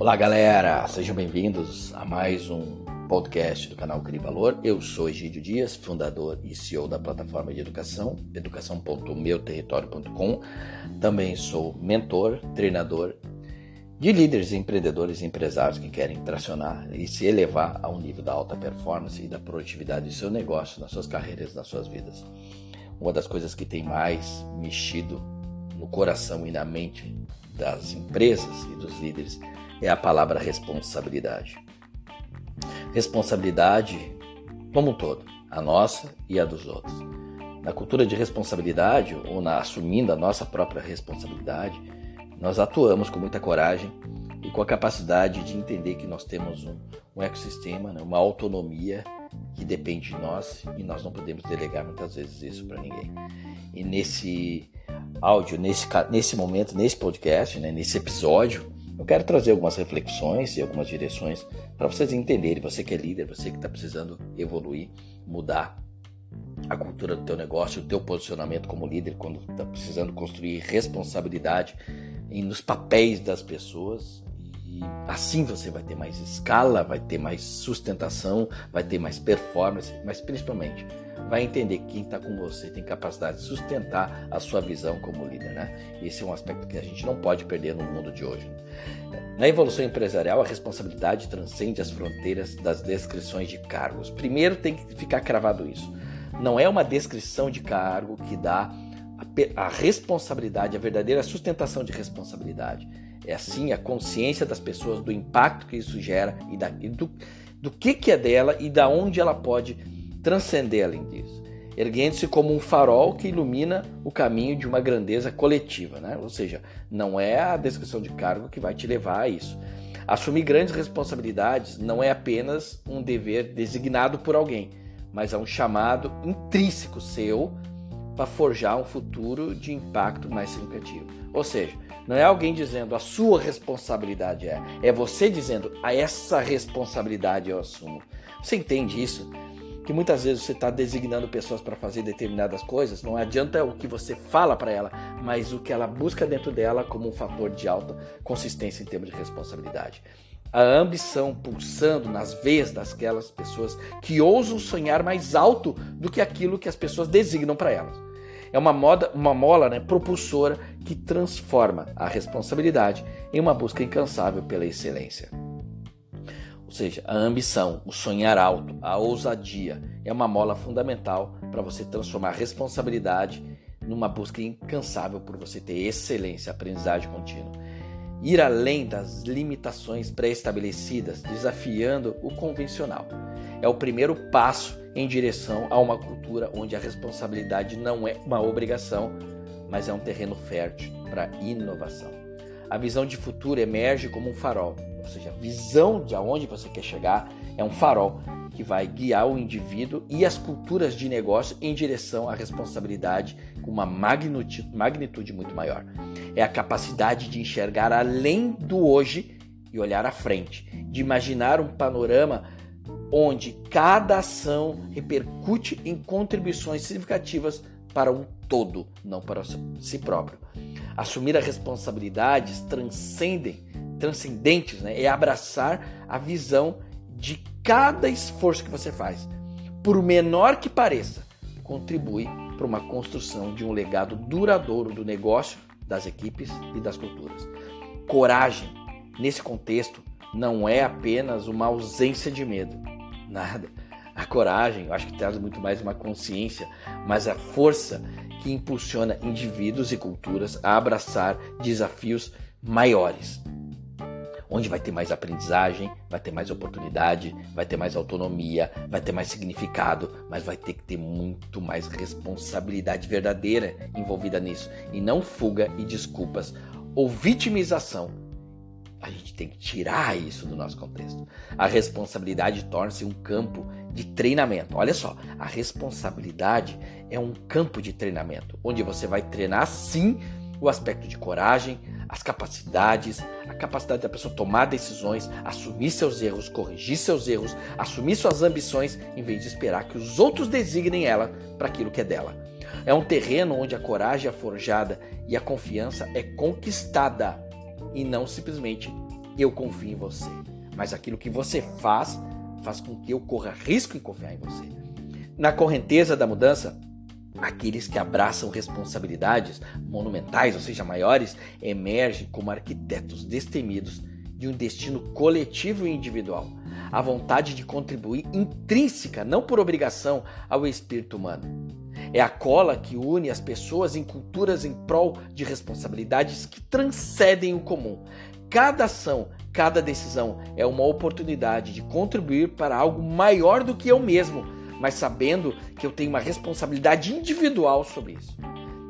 Olá, galera! Sejam bem-vindos a mais um podcast do canal Crie Valor. Eu sou Egídio Dias, fundador e CEO da plataforma de educação, educação.meuterritório.com. Também sou mentor, treinador de líderes, empreendedores e empresários que querem tracionar e se elevar a um nível da alta performance e da produtividade do seu negócio, nas suas carreiras, nas suas vidas. Uma das coisas que tem mais mexido no coração e na mente das empresas e dos líderes é a palavra responsabilidade. Responsabilidade como um todo, a nossa e a dos outros. Na cultura de responsabilidade, ou na assumindo a nossa própria responsabilidade, nós atuamos com muita coragem e com a capacidade de entender que nós temos um, um ecossistema, né, uma autonomia que depende de nós e nós não podemos delegar muitas vezes isso para ninguém. E nesse áudio, nesse, nesse momento, nesse podcast, né, nesse episódio, eu quero trazer algumas reflexões e algumas direções para vocês entenderem, você que é líder, você que está precisando evoluir, mudar a cultura do teu negócio, o teu posicionamento como líder, quando está precisando construir responsabilidade nos papéis das pessoas. E assim você vai ter mais escala, vai ter mais sustentação, vai ter mais performance, mas principalmente vai entender que quem está com você tem capacidade de sustentar a sua visão como líder, né? Esse é um aspecto que a gente não pode perder no mundo de hoje. Na evolução empresarial, a responsabilidade transcende as fronteiras das descrições de cargos. Primeiro tem que ficar cravado isso. Não é uma descrição de cargo que dá a responsabilidade, a verdadeira sustentação de responsabilidade. É assim a consciência das pessoas do impacto que isso gera e, da, e do, do que, que é dela e da onde ela pode transcender além disso, erguendo-se como um farol que ilumina o caminho de uma grandeza coletiva, né? Ou seja, não é a descrição de cargo que vai te levar a isso. Assumir grandes responsabilidades não é apenas um dever designado por alguém, mas é um chamado intrínseco seu para forjar um futuro de impacto mais significativo. Ou seja, não é alguém dizendo a sua responsabilidade é, é você dizendo a essa responsabilidade eu assumo. Você entende isso? que muitas vezes você está designando pessoas para fazer determinadas coisas, não adianta o que você fala para ela, mas o que ela busca dentro dela como um fator de alta consistência em termos de responsabilidade. A ambição pulsando nas veias daquelas pessoas que ousam sonhar mais alto do que aquilo que as pessoas designam para elas. É uma, moda, uma mola né, propulsora que transforma a responsabilidade em uma busca incansável pela excelência. Ou seja, a ambição, o sonhar alto, a ousadia é uma mola fundamental para você transformar a responsabilidade numa busca incansável por você ter excelência, aprendizagem contínua. Ir além das limitações pré-estabelecidas, desafiando o convencional. É o primeiro passo em direção a uma cultura onde a responsabilidade não é uma obrigação, mas é um terreno fértil para inovação. A visão de futuro emerge como um farol, ou seja, a visão de aonde você quer chegar é um farol que vai guiar o indivíduo e as culturas de negócio em direção à responsabilidade com uma magnitude, magnitude muito maior. É a capacidade de enxergar além do hoje e olhar à frente, de imaginar um panorama onde cada ação repercute em contribuições significativas para um todo, não para si próprio. Assumir as responsabilidades transcendem transcendentes, né? é abraçar a visão de cada esforço que você faz, por menor que pareça, contribui para uma construção de um legado duradouro do negócio, das equipes e das culturas. Coragem, nesse contexto, não é apenas uma ausência de medo, nada. A coragem, eu acho que traz muito mais uma consciência, mas a força que impulsiona indivíduos e culturas a abraçar desafios maiores onde vai ter mais aprendizagem, vai ter mais oportunidade, vai ter mais autonomia, vai ter mais significado, mas vai ter que ter muito mais responsabilidade verdadeira envolvida nisso e não fuga e desculpas ou vitimização. A gente tem que tirar isso do nosso contexto. A responsabilidade torna-se um campo de treinamento. Olha só, a responsabilidade é um campo de treinamento, onde você vai treinar sim o aspecto de coragem, as capacidades, a capacidade da pessoa tomar decisões, assumir seus erros, corrigir seus erros, assumir suas ambições, em vez de esperar que os outros designem ela para aquilo que é dela. É um terreno onde a coragem é forjada e a confiança é conquistada e não simplesmente eu confio em você. Mas aquilo que você faz, faz com que eu corra risco em confiar em você. Na correnteza da mudança, aqueles que abraçam responsabilidades monumentais, ou seja, maiores, emergem como arquitetos destemidos de um destino coletivo e individual. A vontade de contribuir intrínseca, não por obrigação, ao espírito humano. É a cola que une as pessoas em culturas em prol de responsabilidades que transcendem o comum. Cada ação, cada decisão é uma oportunidade de contribuir para algo maior do que eu mesmo, mas sabendo que eu tenho uma responsabilidade individual sobre isso.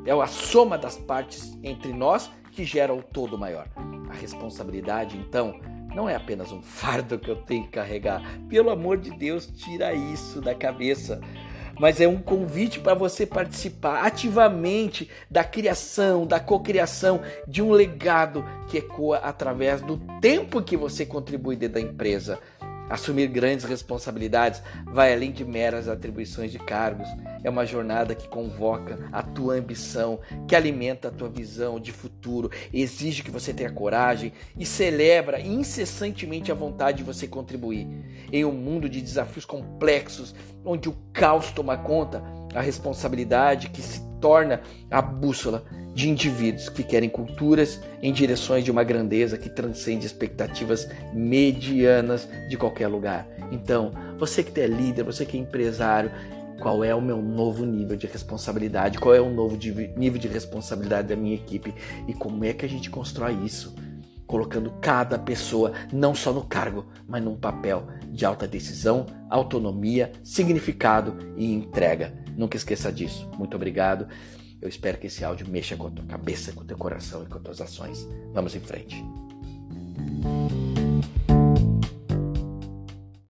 É a soma das partes entre nós que gera o todo maior. A responsabilidade, então, não é apenas um fardo que eu tenho que carregar. Pelo amor de Deus, tira isso da cabeça mas é um convite para você participar ativamente da criação, da cocriação de um legado que ecoa através do tempo que você contribui dentro da empresa. Assumir grandes responsabilidades vai além de meras atribuições de cargos. É uma jornada que convoca a tua ambição, que alimenta a tua visão de futuro, exige que você tenha coragem e celebra incessantemente a vontade de você contribuir. Em um mundo de desafios complexos, onde o caos toma conta, a responsabilidade que se torna a bússola de indivíduos que querem culturas em direções de uma grandeza que transcende expectativas medianas de qualquer lugar. Então, você que é líder, você que é empresário, qual é o meu novo nível de responsabilidade? Qual é o novo nível de responsabilidade da minha equipe? E como é que a gente constrói isso? Colocando cada pessoa não só no cargo, mas num papel de alta decisão, autonomia, significado e entrega. Nunca esqueça disso. Muito obrigado. Eu espero que esse áudio mexa com a tua cabeça, com o teu coração e com as tuas ações. Vamos em frente.